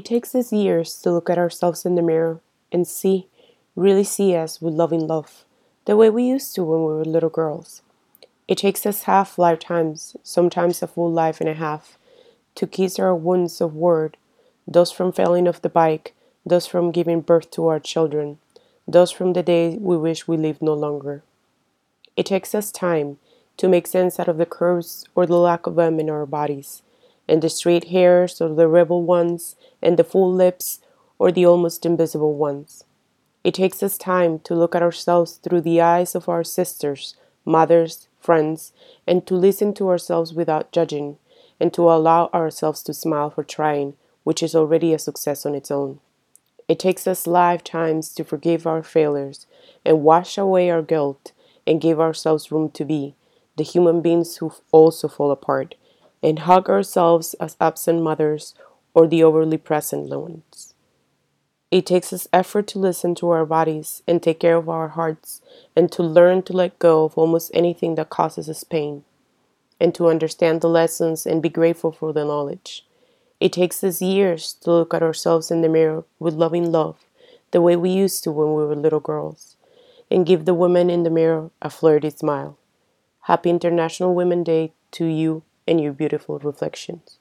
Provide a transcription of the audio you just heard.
It takes us years to look at ourselves in the mirror and see, really see us with loving love, the way we used to when we were little girls. It takes us half lifetimes, sometimes a full life and a half, to kiss our wounds of word, those from falling off the bike, those from giving birth to our children, those from the day we wish we lived no longer. It takes us time to make sense out of the curves or the lack of them in our bodies, and the straight hairs or the rebel ones, and the full lips or the almost invisible ones. It takes us time to look at ourselves through the eyes of our sisters, mothers, friends, and to listen to ourselves without judging, and to allow ourselves to smile for trying, which is already a success on its own. It takes us lifetimes to forgive our failures and wash away our guilt and give ourselves room to be, the human beings who also fall apart, and hug ourselves as absent mothers or the overly present ones. It takes us effort to listen to our bodies and take care of our hearts, and to learn to let go of almost anything that causes us pain, and to understand the lessons and be grateful for the knowledge. It takes us years to look at ourselves in the mirror with loving love, the way we used to when we were little girls, and give the woman in the mirror a flirty smile. Happy International Women's Day to you and your beautiful reflections.